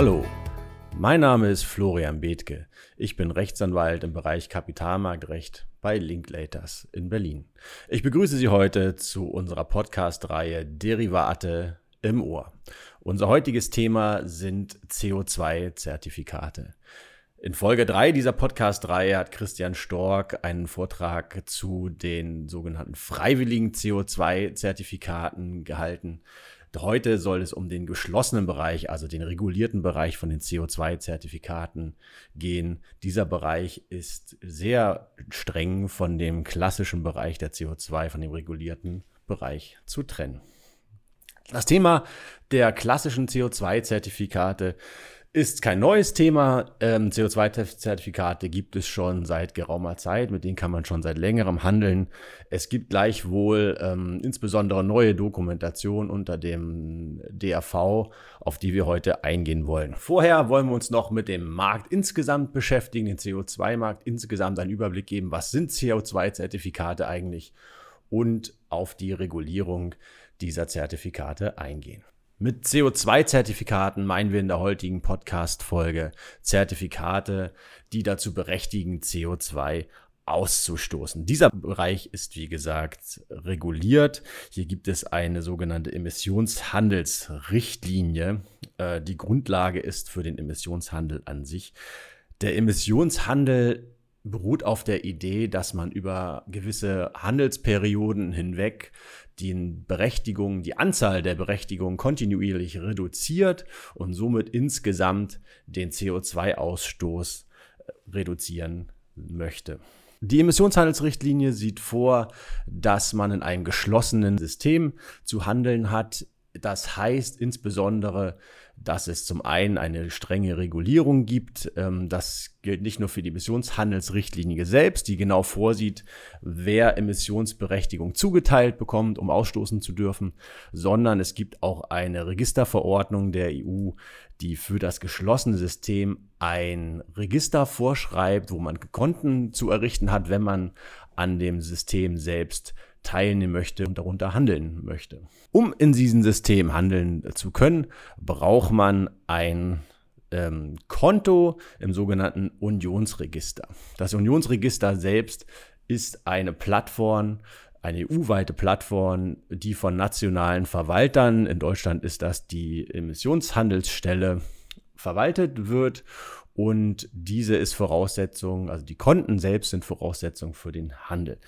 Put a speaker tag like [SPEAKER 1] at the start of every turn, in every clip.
[SPEAKER 1] Hallo, mein Name ist Florian Bethke. Ich bin Rechtsanwalt im Bereich Kapitalmarktrecht bei Linklaters in Berlin. Ich begrüße Sie heute zu unserer Podcast-Reihe Derivate im Ohr. Unser heutiges Thema sind CO2-Zertifikate. In Folge 3 dieser Podcast-Reihe hat Christian Stork einen Vortrag zu den sogenannten freiwilligen CO2-Zertifikaten gehalten. Heute soll es um den geschlossenen Bereich, also den regulierten Bereich von den CO2-Zertifikaten gehen. Dieser Bereich ist sehr streng von dem klassischen Bereich der CO2, von dem regulierten Bereich zu trennen. Das Thema der klassischen CO2-Zertifikate ist kein neues Thema. Ähm, CO2-Zertifikate gibt es schon seit geraumer Zeit, mit denen kann man schon seit längerem handeln. Es gibt gleichwohl ähm, insbesondere neue Dokumentation unter dem DRV, auf die wir heute eingehen wollen. Vorher wollen wir uns noch mit dem Markt insgesamt beschäftigen, den CO2-Markt insgesamt einen Überblick geben, was sind CO2-Zertifikate eigentlich und auf die Regulierung dieser Zertifikate eingehen. Mit CO2-Zertifikaten meinen wir in der heutigen Podcast-Folge Zertifikate, die dazu berechtigen, CO2 auszustoßen. Dieser Bereich ist, wie gesagt, reguliert. Hier gibt es eine sogenannte Emissionshandelsrichtlinie. Äh, die Grundlage ist für den Emissionshandel an sich. Der Emissionshandel beruht auf der Idee, dass man über gewisse Handelsperioden hinweg die Berechtigung, die Anzahl der Berechtigungen kontinuierlich reduziert und somit insgesamt den CO2-Ausstoß äh, reduzieren möchte. Die Emissionshandelsrichtlinie sieht vor, dass man in einem geschlossenen System zu handeln hat. Das heißt insbesondere, dass es zum einen eine strenge Regulierung gibt. Ähm, das gilt nicht nur für die Emissionshandelsrichtlinie selbst, die genau vorsieht, wer Emissionsberechtigung zugeteilt bekommt, um ausstoßen zu dürfen, sondern es gibt auch eine Registerverordnung der EU, die für das geschlossene System ein Register vorschreibt, wo man Konten zu errichten hat, wenn man an dem System selbst teilnehmen möchte und darunter handeln möchte. Um in diesem System handeln zu können, braucht man ein ähm, Konto im sogenannten Unionsregister. Das Unionsregister selbst ist eine Plattform, eine EU-weite Plattform, die von nationalen Verwaltern, in Deutschland ist das die Emissionshandelsstelle, verwaltet wird. Und diese ist Voraussetzung, also die Konten selbst sind Voraussetzung für den Handel.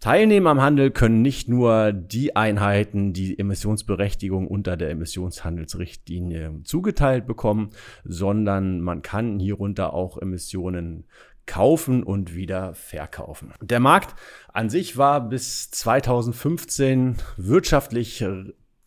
[SPEAKER 1] Teilnehmen am Handel können nicht nur die Einheiten, die Emissionsberechtigung unter der Emissionshandelsrichtlinie zugeteilt bekommen, sondern man kann hierunter auch Emissionen kaufen und wieder verkaufen. Der Markt an sich war bis 2015 wirtschaftlich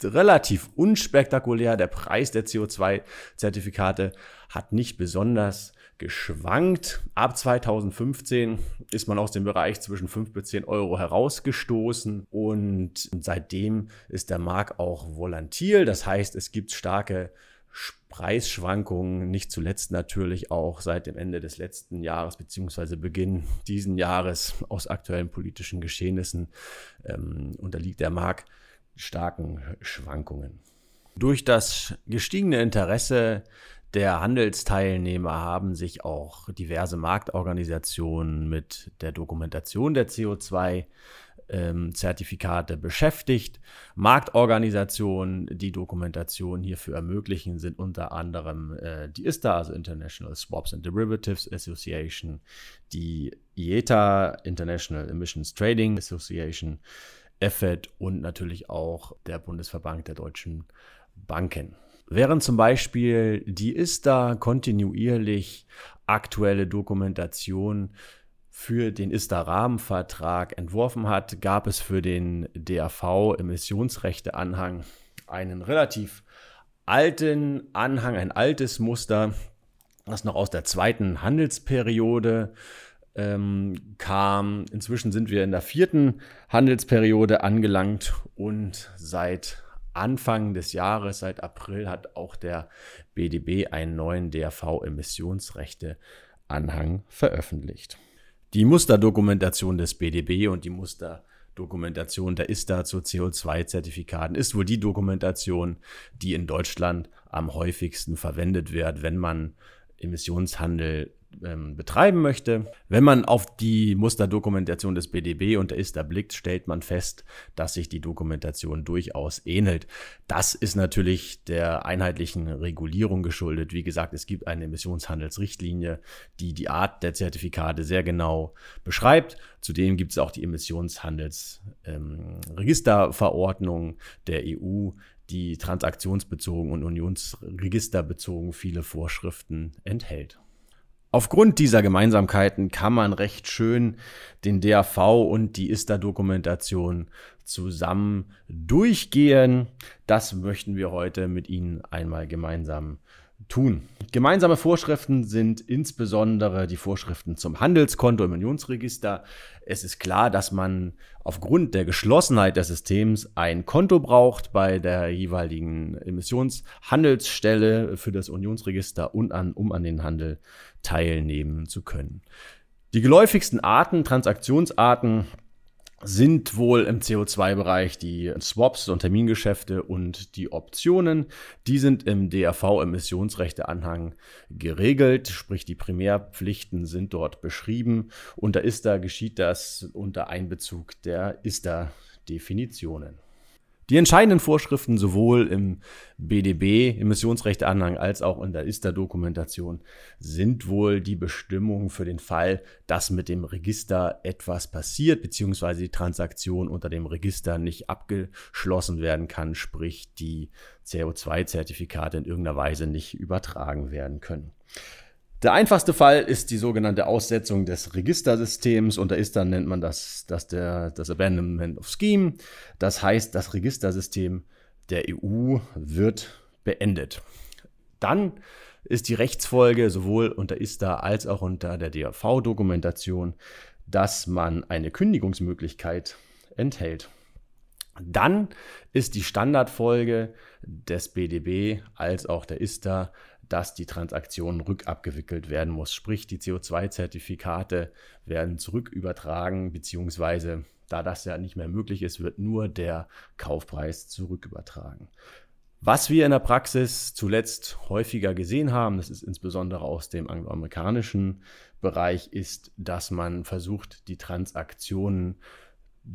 [SPEAKER 1] relativ unspektakulär. Der Preis der CO2-Zertifikate hat nicht besonders geschwankt. Ab 2015 ist man aus dem Bereich zwischen 5 bis 10 Euro herausgestoßen und seitdem ist der Markt auch volatil. Das heißt, es gibt starke Preisschwankungen, nicht zuletzt natürlich auch seit dem Ende des letzten Jahres beziehungsweise Beginn diesen Jahres aus aktuellen politischen Geschehnissen ähm, unterliegt der Markt starken Schwankungen. Durch das gestiegene Interesse der Handelsteilnehmer haben sich auch diverse Marktorganisationen mit der Dokumentation der CO2 ähm, Zertifikate beschäftigt. Marktorganisationen, die Dokumentation hierfür ermöglichen, sind unter anderem äh, die ISTA, also International Swaps and Derivatives Association, die IETA, International Emissions Trading Association, EFED und natürlich auch der Bundesverband der deutschen Banken. Während zum Beispiel die ISTA kontinuierlich aktuelle Dokumentation für den ISTA-Rahmenvertrag entworfen hat, gab es für den DAV-Emissionsrechte-Anhang einen relativ alten Anhang, ein altes Muster, das noch aus der zweiten Handelsperiode ähm, kam. Inzwischen sind wir in der vierten Handelsperiode angelangt und seit Anfang des Jahres, seit April, hat auch der BDB einen neuen DRV-Emissionsrechte-Anhang veröffentlicht. Die Musterdokumentation des BDB und die Muster Dokumentation der ISTA zu CO2-Zertifikaten ist wohl die Dokumentation, die in Deutschland am häufigsten verwendet wird, wenn man Emissionshandel ähm, betreiben möchte. Wenn man auf die Musterdokumentation des BDB und der ISTA blickt, stellt man fest, dass sich die Dokumentation durchaus ähnelt. Das ist natürlich der einheitlichen Regulierung geschuldet. Wie gesagt, es gibt eine Emissionshandelsrichtlinie, die die Art der Zertifikate sehr genau beschreibt. Zudem gibt es auch die Emissionshandelsregisterverordnung ähm, der EU, die transaktionsbezogen und unionsregisterbezogen viele Vorschriften enthält. Aufgrund dieser Gemeinsamkeiten kann man recht schön den DAV und die ISTA-Dokumentation zusammen durchgehen. Das möchten wir heute mit Ihnen einmal gemeinsam tun. Gemeinsame Vorschriften sind insbesondere die Vorschriften zum Handelskonto im Unionsregister. Es ist klar, dass man aufgrund der Geschlossenheit des Systems ein Konto braucht bei der jeweiligen Emissionshandelsstelle für das Unionsregister und an, um an den Handel teilnehmen zu können. Die geläufigsten Arten, Transaktionsarten sind wohl im CO2-Bereich die Swaps und Termingeschäfte und die Optionen. Die sind im DRV-Emissionsrechteanhang geregelt, sprich die Primärpflichten sind dort beschrieben. Unter ISTA geschieht das unter Einbezug der ISTA-Definitionen. Die entscheidenden Vorschriften sowohl im BDB, Emissionsrechteanhang, als auch in der ISTA-Dokumentation sind wohl die Bestimmungen für den Fall, dass mit dem Register etwas passiert, beziehungsweise die Transaktion unter dem Register nicht abgeschlossen werden kann, sprich die CO2-Zertifikate in irgendeiner Weise nicht übertragen werden können. Der einfachste Fall ist die sogenannte Aussetzung des Registersystems und da ist dann nennt man das, das, der, das Abandonment of Scheme. Das heißt, das Registersystem der EU wird beendet. Dann ist die Rechtsfolge sowohl unter ISTA als auch unter der DAV-Dokumentation, dass man eine Kündigungsmöglichkeit enthält. Dann ist die Standardfolge des BDB als auch der ISTA, dass die Transaktion rückabgewickelt werden muss. Sprich, die CO2-Zertifikate werden zurückübertragen, beziehungsweise da das ja nicht mehr möglich ist, wird nur der Kaufpreis zurückübertragen. Was wir in der Praxis zuletzt häufiger gesehen haben, das ist insbesondere aus dem angloamerikanischen Bereich, ist, dass man versucht, die Transaktionen,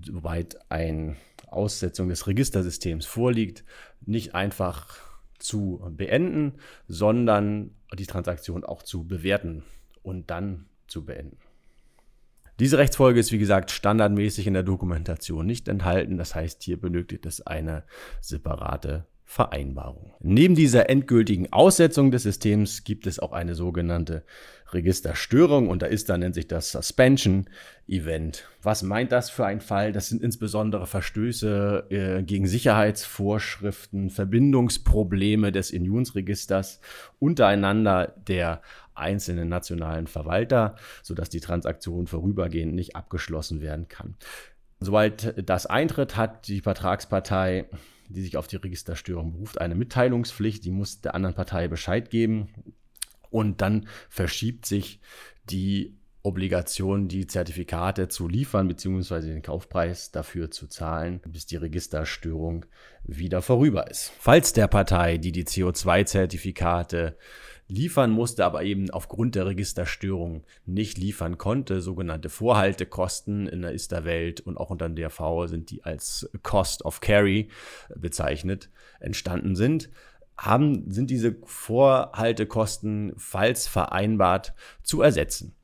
[SPEAKER 1] soweit eine Aussetzung des Registersystems vorliegt, nicht einfach zu beenden, sondern die Transaktion auch zu bewerten und dann zu beenden. Diese Rechtsfolge ist wie gesagt standardmäßig in der Dokumentation nicht enthalten. Das heißt, hier benötigt es eine separate Vereinbarung. Neben dieser endgültigen Aussetzung des Systems gibt es auch eine sogenannte Registerstörung und da ist dann nennt sich das Suspension Event. Was meint das für ein Fall? Das sind insbesondere Verstöße äh, gegen Sicherheitsvorschriften, Verbindungsprobleme des Unionsregisters untereinander der einzelnen nationalen Verwalter, sodass die Transaktion vorübergehend nicht abgeschlossen werden kann. Soweit das eintritt, hat die Vertragspartei die sich auf die Registerstörung beruft, eine Mitteilungspflicht, die muss der anderen Partei Bescheid geben und dann verschiebt sich die Obligation, die Zertifikate zu liefern bzw. den Kaufpreis dafür zu zahlen, bis die Registerstörung wieder vorüber ist. Falls der Partei, die die CO2-Zertifikate liefern musste, aber eben aufgrund der Registerstörung nicht liefern konnte. Sogenannte Vorhaltekosten in der ISTA-Welt und auch unter dem DRV sind die als Cost of Carry bezeichnet, entstanden sind haben, sind diese Vorhaltekosten, falls vereinbart, zu ersetzen.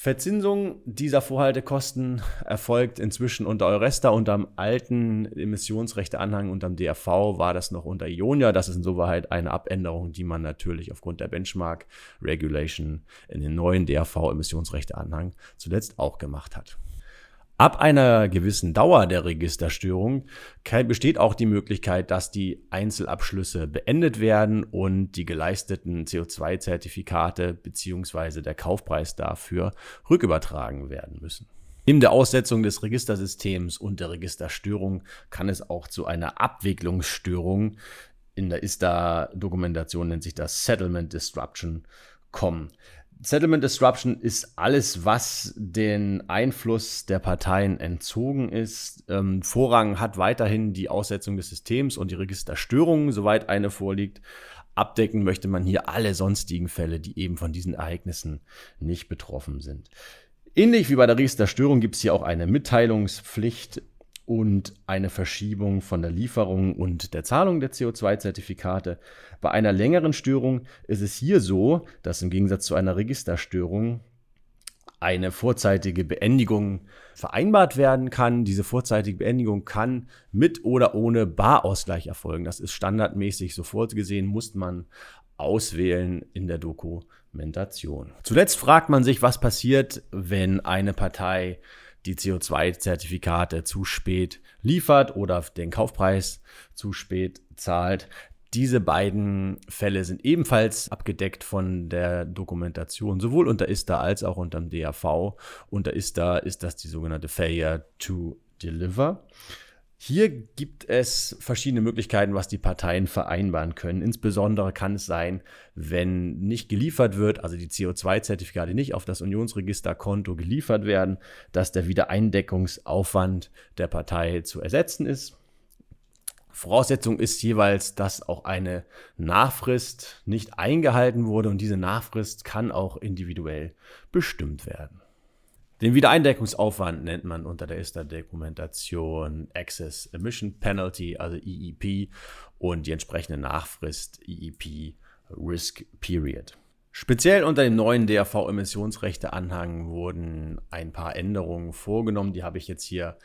[SPEAKER 1] Verzinsung dieser Vorhaltekosten erfolgt inzwischen unter Euresta. Unterm alten Emissionsrechteanhang unterm DRV war das noch unter Ionia. Das ist insoweit eine Abänderung, die man natürlich aufgrund der Benchmark Regulation in den neuen DRV-Emissionsrechteanhang zuletzt auch gemacht hat. Ab einer gewissen Dauer der Registerstörung besteht auch die Möglichkeit, dass die Einzelabschlüsse beendet werden und die geleisteten CO2-Zertifikate bzw. der Kaufpreis dafür rückübertragen werden müssen. Neben der Aussetzung des Registersystems und der Registerstörung kann es auch zu einer Abwicklungsstörung in der ISTA-Dokumentation nennt sich das Settlement Disruption kommen. Settlement Disruption ist alles, was den Einfluss der Parteien entzogen ist. Ähm, Vorrang hat weiterhin die Aussetzung des Systems und die Registerstörungen, soweit eine vorliegt. Abdecken möchte man hier alle sonstigen Fälle, die eben von diesen Ereignissen nicht betroffen sind. Ähnlich wie bei der Registerstörung gibt es hier auch eine Mitteilungspflicht und eine Verschiebung von der Lieferung und der Zahlung der CO2-Zertifikate. Bei einer längeren Störung ist es hier so, dass im Gegensatz zu einer Registerstörung eine vorzeitige Beendigung vereinbart werden kann. Diese vorzeitige Beendigung kann mit oder ohne Barausgleich erfolgen. Das ist standardmäßig so vorgesehen, muss man auswählen in der Dokumentation. Zuletzt fragt man sich, was passiert, wenn eine Partei die CO2-Zertifikate zu spät liefert oder den Kaufpreis zu spät zahlt. Diese beiden Fälle sind ebenfalls abgedeckt von der Dokumentation, sowohl unter ISTA als auch unter dem DAV. Unter ISTA ist das die sogenannte Failure to Deliver. Hier gibt es verschiedene Möglichkeiten, was die Parteien vereinbaren können. Insbesondere kann es sein, wenn nicht geliefert wird, also die CO2-Zertifikate nicht auf das Unionsregisterkonto geliefert werden, dass der Wiedereindeckungsaufwand der Partei zu ersetzen ist. Voraussetzung ist jeweils, dass auch eine Nachfrist nicht eingehalten wurde und diese Nachfrist kann auch individuell bestimmt werden. Den Wiedereindeckungsaufwand nennt man unter der ISTA-Dokumentation Access Emission Penalty, also EEP, und die entsprechende Nachfrist EEP Risk Period. Speziell unter dem neuen DAV-Emissionsrechte-Anhang wurden ein paar Änderungen vorgenommen. Die habe ich jetzt hier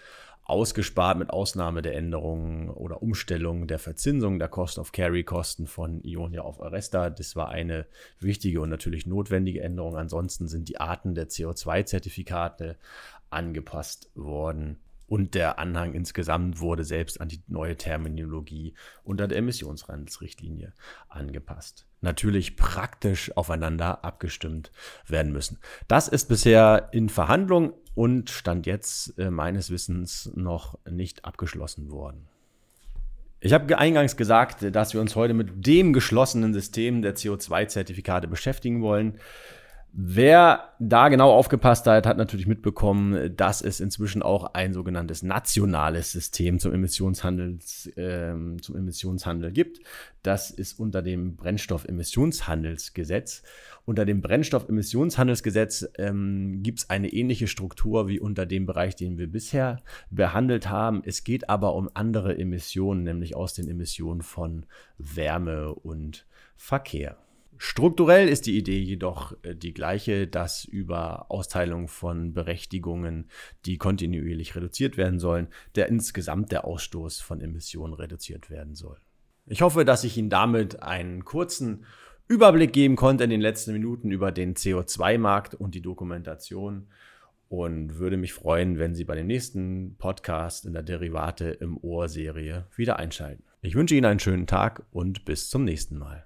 [SPEAKER 1] ausgespart mit Ausnahme der Änderungen oder Umstellung der Verzinsung der Cost-of-Carry-Kosten von Ionia auf Aresta. Das war eine wichtige und natürlich notwendige Änderung. Ansonsten sind die Arten der CO2-Zertifikate angepasst worden. Und der Anhang insgesamt wurde selbst an die neue Terminologie unter der Emissionshandelsrichtlinie angepasst. Natürlich praktisch aufeinander abgestimmt werden müssen. Das ist bisher in Verhandlung und stand jetzt äh, meines Wissens noch nicht abgeschlossen worden. Ich habe eingangs gesagt, dass wir uns heute mit dem geschlossenen System der CO2-Zertifikate beschäftigen wollen. Wer da genau aufgepasst hat, hat natürlich mitbekommen, dass es inzwischen auch ein sogenanntes nationales System zum, Emissionshandels, äh, zum Emissionshandel gibt. Das ist unter dem Brennstoffemissionshandelsgesetz. Unter dem Brennstoffemissionshandelsgesetz ähm, gibt es eine ähnliche Struktur wie unter dem Bereich, den wir bisher behandelt haben. Es geht aber um andere Emissionen, nämlich aus den Emissionen von Wärme und Verkehr. Strukturell ist die Idee jedoch äh, die gleiche, dass über Austeilung von Berechtigungen, die kontinuierlich reduziert werden sollen, der insgesamt der Ausstoß von Emissionen reduziert werden soll. Ich hoffe, dass ich Ihnen damit einen kurzen Überblick geben konnte in den letzten Minuten über den CO2-Markt und die Dokumentation und würde mich freuen, wenn Sie bei dem nächsten Podcast in der Derivate im Ohr-Serie wieder einschalten. Ich wünsche Ihnen einen schönen Tag und bis zum nächsten Mal.